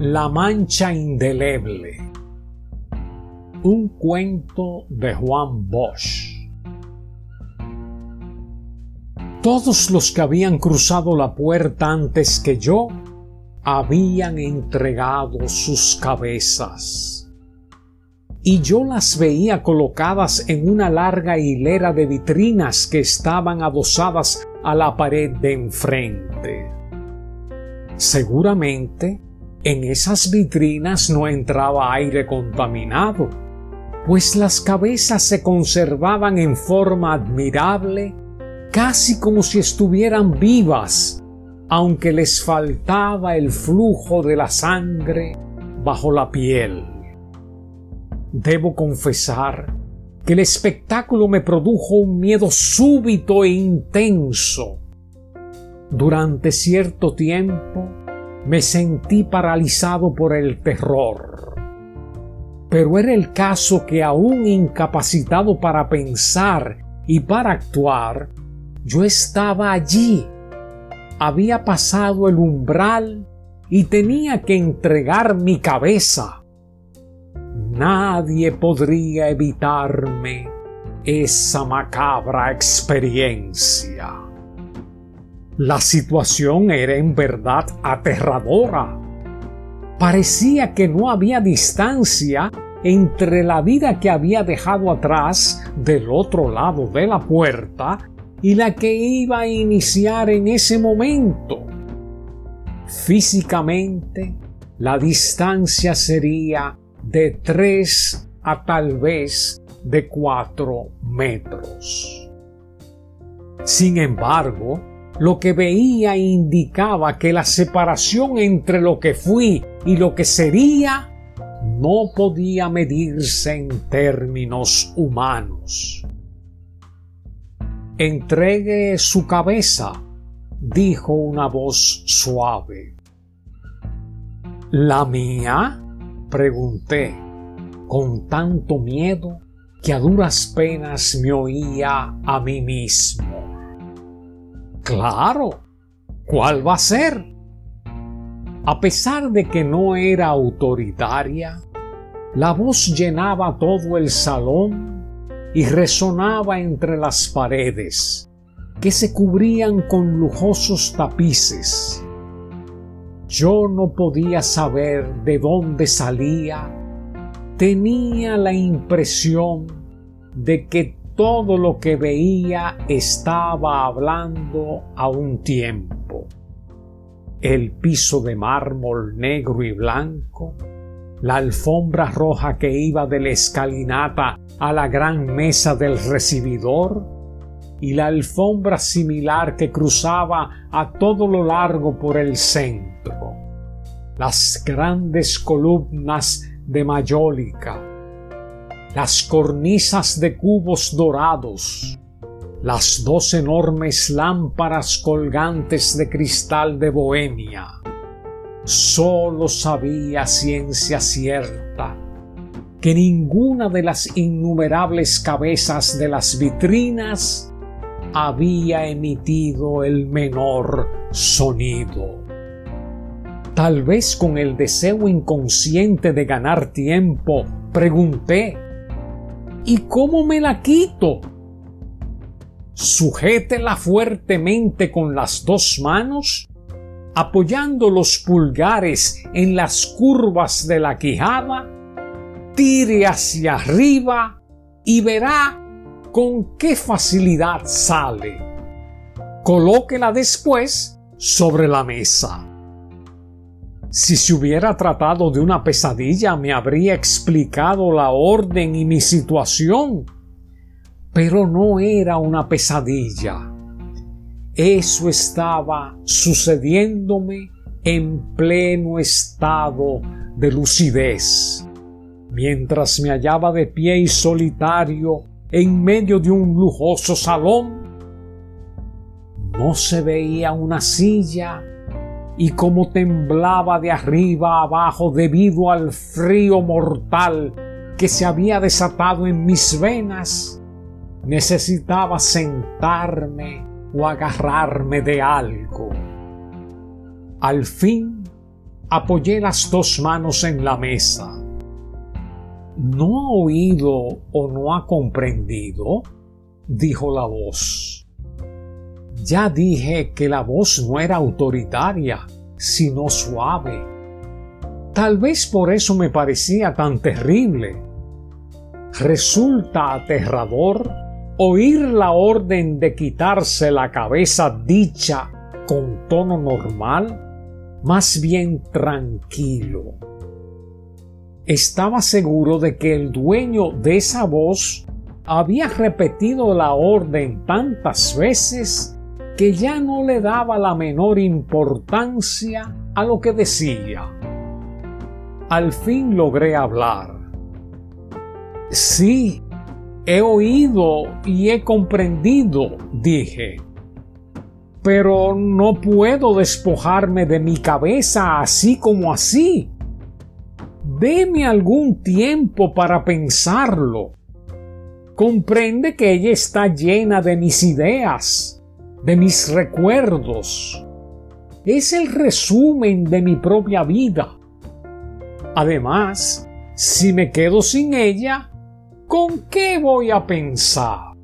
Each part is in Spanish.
La mancha indeleble. Un cuento de Juan Bosch. Todos los que habían cruzado la puerta antes que yo habían entregado sus cabezas. Y yo las veía colocadas en una larga hilera de vitrinas que estaban adosadas a la pared de enfrente. Seguramente en esas vitrinas no entraba aire contaminado, pues las cabezas se conservaban en forma admirable casi como si estuvieran vivas, aunque les faltaba el flujo de la sangre bajo la piel. Debo confesar que el espectáculo me produjo un miedo súbito e intenso. Durante cierto tiempo me sentí paralizado por el terror. Pero era el caso que aún incapacitado para pensar y para actuar, yo estaba allí, había pasado el umbral y tenía que entregar mi cabeza. Nadie podría evitarme esa macabra experiencia. La situación era en verdad aterradora. Parecía que no había distancia entre la vida que había dejado atrás del otro lado de la puerta y la que iba a iniciar en ese momento. Físicamente, la distancia sería de 3 a tal vez de 4 metros. Sin embargo, lo que veía indicaba que la separación entre lo que fui y lo que sería no podía medirse en términos humanos. Entregue su cabeza, dijo una voz suave. ¿La mía? pregunté, con tanto miedo que a duras penas me oía a mí mismo. Claro, ¿cuál va a ser? A pesar de que no era autoritaria, la voz llenaba todo el salón y resonaba entre las paredes, que se cubrían con lujosos tapices. Yo no podía saber de dónde salía. Tenía la impresión de que todo lo que veía estaba hablando a un tiempo. El piso de mármol negro y blanco, la alfombra roja que iba de la escalinata a la gran mesa del recibidor y la alfombra similar que cruzaba a todo lo largo por el centro, las grandes columnas de mayólica, las cornisas de cubos dorados, las dos enormes lámparas colgantes de cristal de Bohemia. Solo sabía ciencia cierta que ninguna de las innumerables cabezas de las vitrinas había emitido el menor sonido. Tal vez con el deseo inconsciente de ganar tiempo, pregunté, ¿y cómo me la quito? Sujétela fuertemente con las dos manos, apoyando los pulgares en las curvas de la quijada tire hacia arriba y verá con qué facilidad sale. Colóquela después sobre la mesa. Si se hubiera tratado de una pesadilla me habría explicado la orden y mi situación. Pero no era una pesadilla. Eso estaba sucediéndome en pleno estado de lucidez mientras me hallaba de pie y solitario en medio de un lujoso salón. No se veía una silla y como temblaba de arriba abajo debido al frío mortal que se había desatado en mis venas, necesitaba sentarme o agarrarme de algo. Al fin apoyé las dos manos en la mesa. ¿No ha oído o no ha comprendido? dijo la voz. Ya dije que la voz no era autoritaria, sino suave. Tal vez por eso me parecía tan terrible. Resulta aterrador oír la orden de quitarse la cabeza dicha con tono normal, más bien tranquilo. Estaba seguro de que el dueño de esa voz había repetido la orden tantas veces que ya no le daba la menor importancia a lo que decía. Al fin logré hablar. Sí, he oído y he comprendido, dije. Pero no puedo despojarme de mi cabeza así como así. Deme algún tiempo para pensarlo. Comprende que ella está llena de mis ideas, de mis recuerdos. Es el resumen de mi propia vida. Además, si me quedo sin ella, ¿Con qué voy a pensar?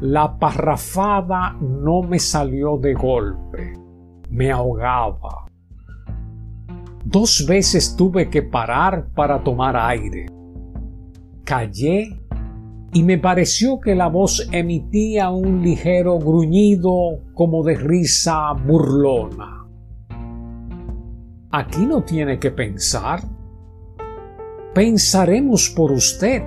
La parrafada no me salió de golpe, me ahogaba. Dos veces tuve que parar para tomar aire. Callé y me pareció que la voz emitía un ligero gruñido como de risa burlona. Aquí no tiene que pensar, pensaremos por usted.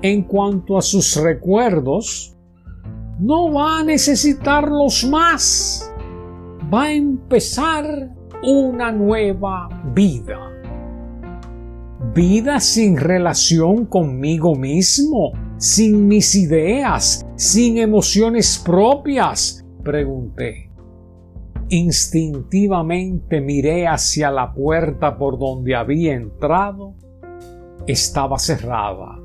En cuanto a sus recuerdos, no va a necesitarlos más. Va a empezar una nueva vida. Vida sin relación conmigo mismo, sin mis ideas, sin emociones propias, pregunté. Instintivamente miré hacia la puerta por donde había entrado. Estaba cerrada.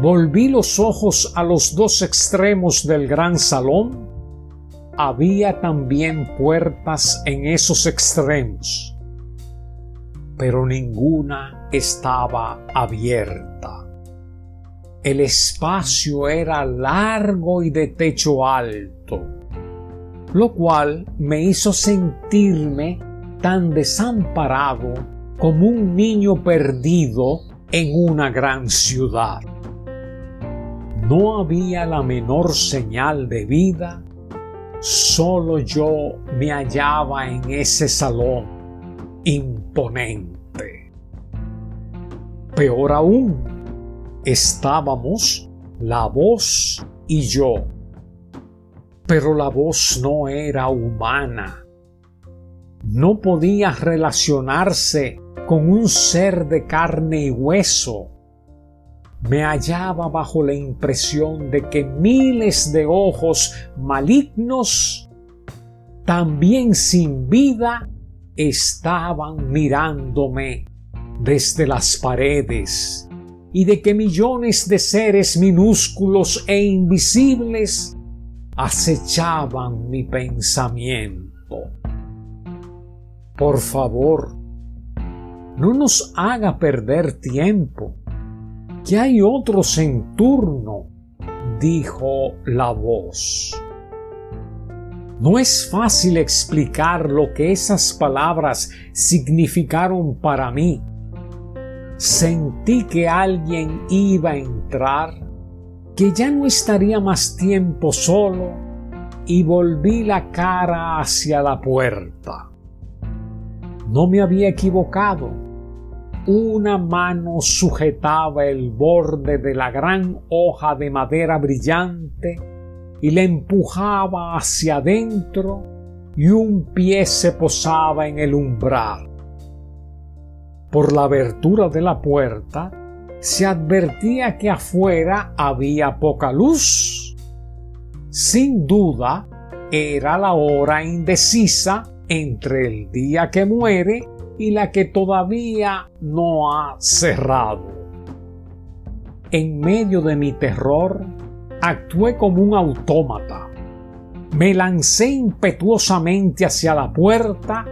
Volví los ojos a los dos extremos del gran salón. Había también puertas en esos extremos, pero ninguna estaba abierta. El espacio era largo y de techo alto lo cual me hizo sentirme tan desamparado como un niño perdido en una gran ciudad. No había la menor señal de vida, solo yo me hallaba en ese salón imponente. Peor aún, estábamos la voz y yo pero la voz no era humana. No podía relacionarse con un ser de carne y hueso. Me hallaba bajo la impresión de que miles de ojos malignos, también sin vida, estaban mirándome desde las paredes y de que millones de seres minúsculos e invisibles acechaban mi pensamiento. Por favor, no nos haga perder tiempo, que hay otros en turno, dijo la voz. No es fácil explicar lo que esas palabras significaron para mí. Sentí que alguien iba a entrar que ya no estaría más tiempo solo y volví la cara hacia la puerta. No me había equivocado. Una mano sujetaba el borde de la gran hoja de madera brillante y le empujaba hacia adentro y un pie se posaba en el umbral. Por la abertura de la puerta se advertía que afuera había poca luz. Sin duda, era la hora indecisa entre el día que muere y la que todavía no ha cerrado. En medio de mi terror, actué como un autómata. Me lancé impetuosamente hacia la puerta,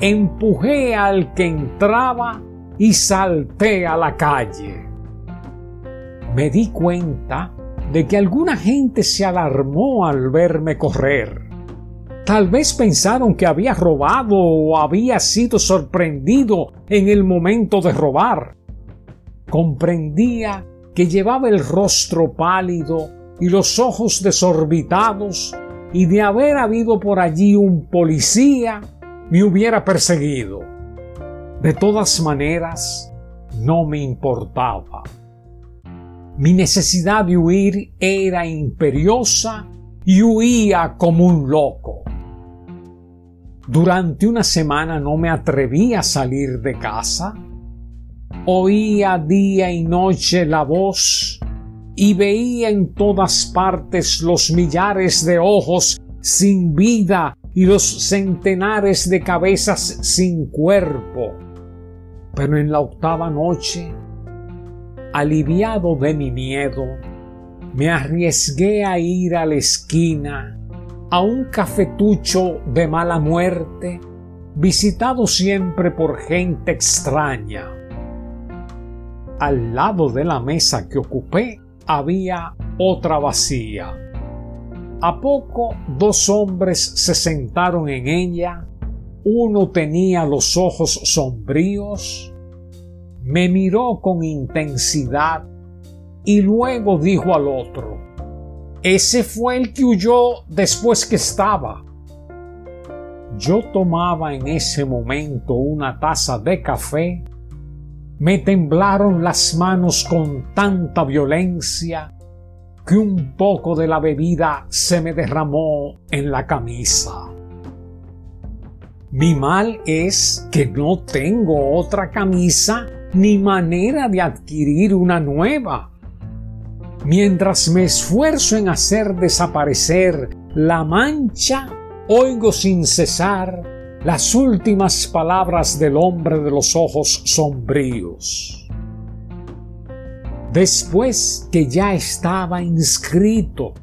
empujé al que entraba y salté a la calle. Me di cuenta de que alguna gente se alarmó al verme correr. Tal vez pensaron que había robado o había sido sorprendido en el momento de robar. Comprendía que llevaba el rostro pálido y los ojos desorbitados y de haber habido por allí un policía me hubiera perseguido. De todas maneras, no me importaba. Mi necesidad de huir era imperiosa y huía como un loco. Durante una semana no me atreví a salir de casa. Oía día y noche la voz y veía en todas partes los millares de ojos sin vida y los centenares de cabezas sin cuerpo. Pero en la octava noche, aliviado de mi miedo, me arriesgué a ir a la esquina a un cafetucho de mala muerte, visitado siempre por gente extraña. Al lado de la mesa que ocupé había otra vacía. A poco dos hombres se sentaron en ella, uno tenía los ojos sombríos, me miró con intensidad y luego dijo al otro, ese fue el que huyó después que estaba. Yo tomaba en ese momento una taza de café, me temblaron las manos con tanta violencia que un poco de la bebida se me derramó en la camisa. Mi mal es que no tengo otra camisa ni manera de adquirir una nueva. Mientras me esfuerzo en hacer desaparecer la mancha, oigo sin cesar las últimas palabras del hombre de los ojos sombríos. Después que ya estaba inscrito,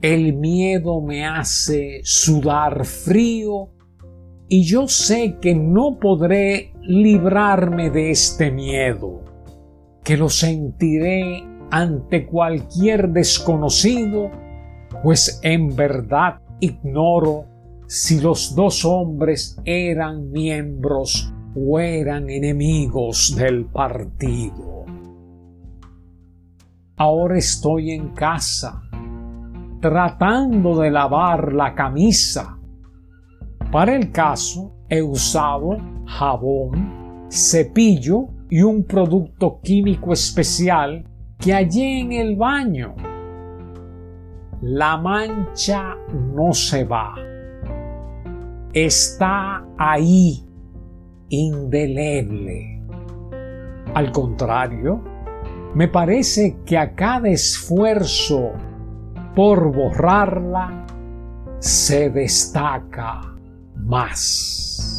el miedo me hace sudar frío y yo sé que no podré librarme de este miedo que lo sentiré ante cualquier desconocido, pues en verdad ignoro si los dos hombres eran miembros o eran enemigos del partido. Ahora estoy en casa, tratando de lavar la camisa. Para el caso he usado jabón, cepillo y un producto químico especial que hallé en el baño. La mancha no se va. Está ahí, indeleble. Al contrario, me parece que a cada esfuerzo por borrarla se destaca más.